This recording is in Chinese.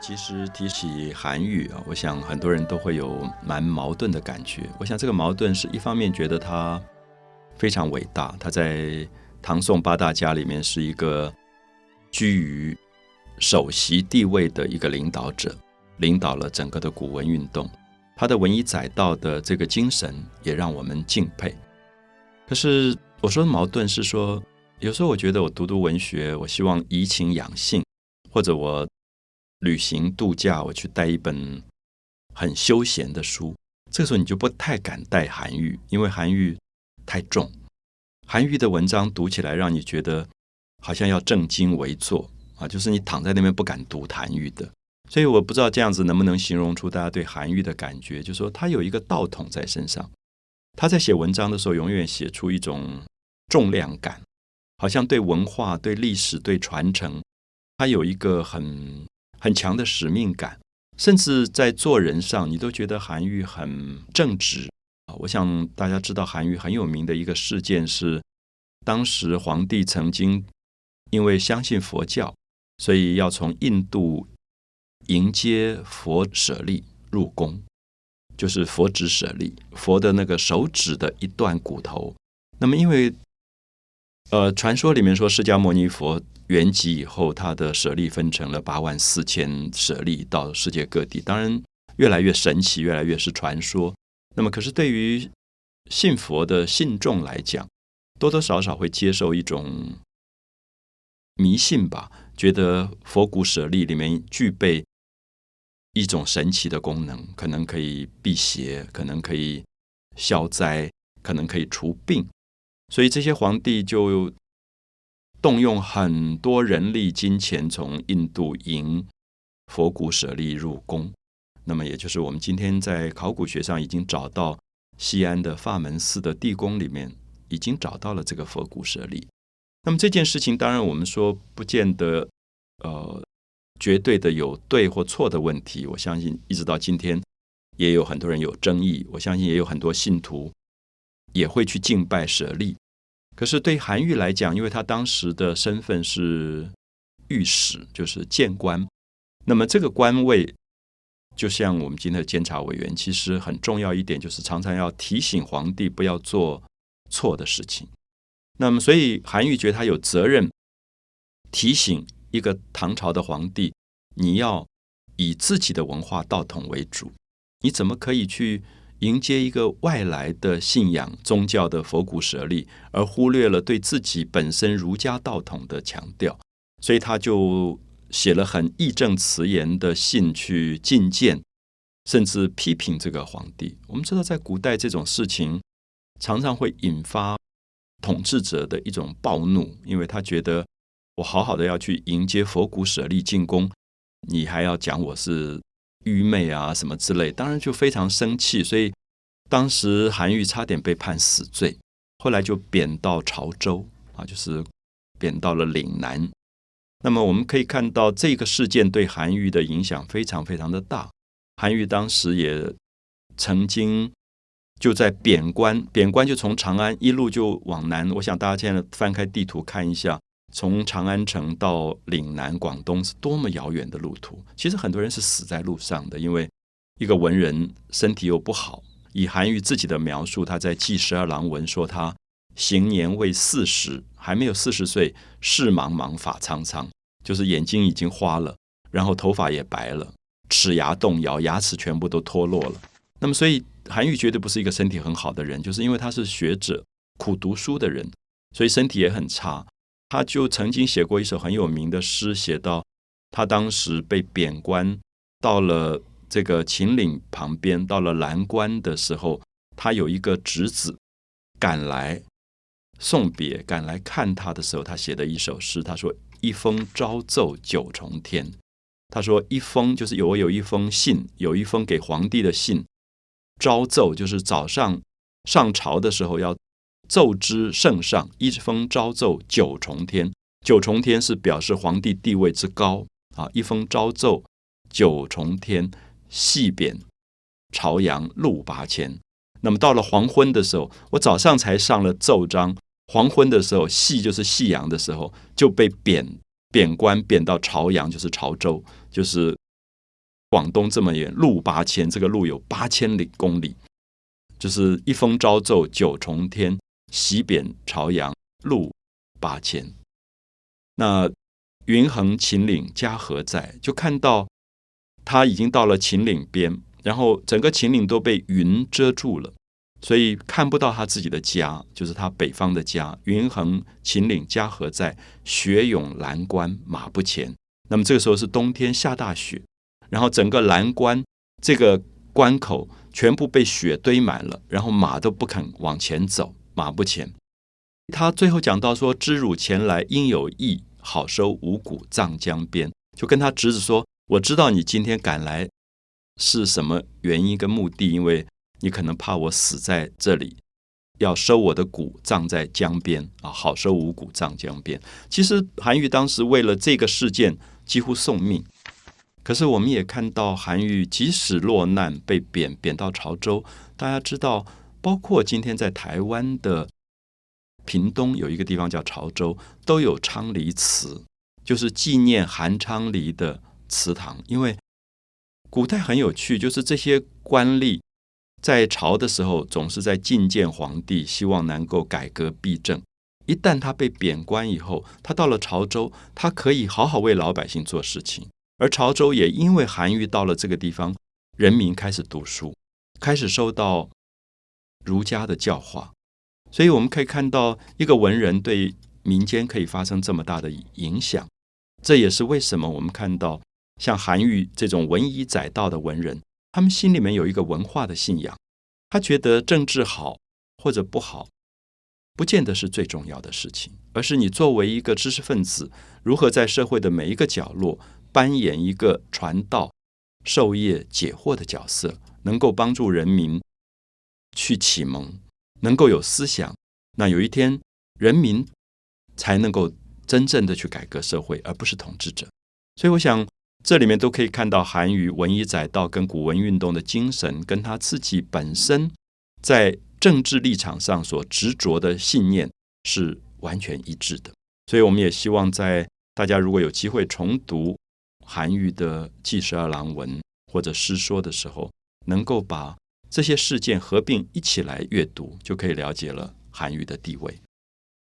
其实提起韩愈啊，我想很多人都会有蛮矛盾的感觉。我想这个矛盾是一方面觉得他非常伟大，他在唐宋八大家里面是一个居于首席地位的一个领导者，领导了整个的古文运动。他的文以载道的这个精神也让我们敬佩。可是我说的矛盾是说，有时候我觉得我读读文学，我希望怡情养性，或者我旅行度假，我去带一本很休闲的书。这个时候你就不太敢带韩愈，因为韩愈太重。韩愈的文章读起来让你觉得好像要正襟危坐啊，就是你躺在那边不敢读韩愈的。所以我不知道这样子能不能形容出大家对韩愈的感觉，就是说他有一个道统在身上。他在写文章的时候，永远写出一种重量感，好像对文化、对历史、对传承，他有一个很很强的使命感。甚至在做人上，你都觉得韩愈很正直啊。我想大家知道，韩愈很有名的一个事件是，当时皇帝曾经因为相信佛教，所以要从印度。迎接佛舍利入宫，就是佛指舍利，佛的那个手指的一段骨头。那么，因为呃，传说里面说，释迦牟尼佛圆寂以后，他的舍利分成了八万四千舍利到世界各地。当然，越来越神奇，越来越是传说。那么，可是对于信佛的信众来讲，多多少少会接受一种迷信吧，觉得佛骨舍利里面具备。一种神奇的功能，可能可以辟邪，可能可以消灾，可能可以除病，所以这些皇帝就动用很多人力、金钱，从印度迎佛骨舍利入宫。那么，也就是我们今天在考古学上已经找到西安的法门寺的地宫里面，已经找到了这个佛骨舍利。那么这件事情，当然我们说不见得，呃。绝对的有对或错的问题，我相信一直到今天也有很多人有争议。我相信也有很多信徒也会去敬拜舍利。可是对韩愈来讲，因为他当时的身份是御史，就是谏官，那么这个官位就像我们今天的监察委员，其实很重要一点就是常常要提醒皇帝不要做错的事情。那么，所以韩愈觉得他有责任提醒。一个唐朝的皇帝，你要以自己的文化道统为主，你怎么可以去迎接一个外来的信仰宗教的佛骨舍利，而忽略了对自己本身儒家道统的强调？所以他就写了很义正辞严的信去进谏，甚至批评这个皇帝。我们知道，在古代这种事情常常会引发统治者的一种暴怒，因为他觉得。我好好的要去迎接佛骨舍利进宫，你还要讲我是愚昧啊什么之类，当然就非常生气。所以当时韩愈差点被判死罪，后来就贬到潮州啊，就是贬到了岭南。那么我们可以看到这个事件对韩愈的影响非常非常的大。韩愈当时也曾经就在贬官，贬官就从长安一路就往南。我想大家现在翻开地图看一下。从长安城到岭南广东是多么遥远的路途！其实很多人是死在路上的，因为一个文人身体又不好。以韩愈自己的描述，他在《记十二郎文》说他行年未四十，还没有四十岁，视茫茫，发苍苍，就是眼睛已经花了，然后头发也白了，齿牙动摇，牙齿全部都脱落了。那么，所以韩愈绝对不是一个身体很好的人，就是因为他是学者、苦读书的人，所以身体也很差。他就曾经写过一首很有名的诗，写到他当时被贬官到了这个秦岭旁边，到了蓝关的时候，他有一个侄子赶来送别，赶来看他的时候，他写的一首诗，他说：“一封朝奏九重天。”他说：“一封就是有我有一封信，有一封给皇帝的信，朝奏就是早上上朝的时候要。”奏之圣上，一封朝奏九重天。九重天是表示皇帝地位之高啊！一封朝奏九重天，细贬朝阳路八千。那么到了黄昏的时候，我早上才上了奏章，黄昏的时候，夕就是夕阳的时候，就被贬贬官，贬到朝阳，就是潮州，就是广东这么远，路八千，这个路有八千里公里，就是一封朝奏九重天，西贬朝阳路八千。那云横秦岭家何在？就看到他已经到了秦岭边，然后整个秦岭都被云遮住了，所以看不到他自己的家，就是他北方的家。云横秦岭家何在？雪涌蓝关马不前。那么这个时候是冬天，下大雪。然后整个蓝关这个关口全部被雪堆满了，然后马都不肯往前走，马不前。他最后讲到说：“知汝前来应有意，好收五谷葬江边。”就跟他侄子说：“我知道你今天赶来是什么原因跟目的，因为你可能怕我死在这里，要收我的谷葬在江边啊，好收五谷葬江边。”其实韩愈当时为了这个事件几乎送命。可是我们也看到，韩愈即使落难被贬贬到潮州，大家知道，包括今天在台湾的屏东有一个地方叫潮州，都有昌黎祠，就是纪念韩昌黎的祠堂。因为古代很有趣，就是这些官吏在朝的时候，总是在觐见皇帝，希望能够改革弊政。一旦他被贬官以后，他到了潮州，他可以好好为老百姓做事情。而潮州也因为韩愈到了这个地方，人民开始读书，开始受到儒家的教化，所以我们可以看到一个文人对民间可以发生这么大的影响。这也是为什么我们看到像韩愈这种文以载道的文人，他们心里面有一个文化的信仰。他觉得政治好或者不好，不见得是最重要的事情，而是你作为一个知识分子，如何在社会的每一个角落。扮演一个传道、授业解惑的角色，能够帮助人民去启蒙，能够有思想，那有一天人民才能够真正的去改革社会，而不是统治者。所以，我想这里面都可以看到韩愈文以载道跟古文运动的精神，跟他自己本身在政治立场上所执着的信念是完全一致的。所以，我们也希望在大家如果有机会重读。韩愈的《记十二郎文》或者诗说的时候，能够把这些事件合并一起来阅读，就可以了解了韩愈的地位。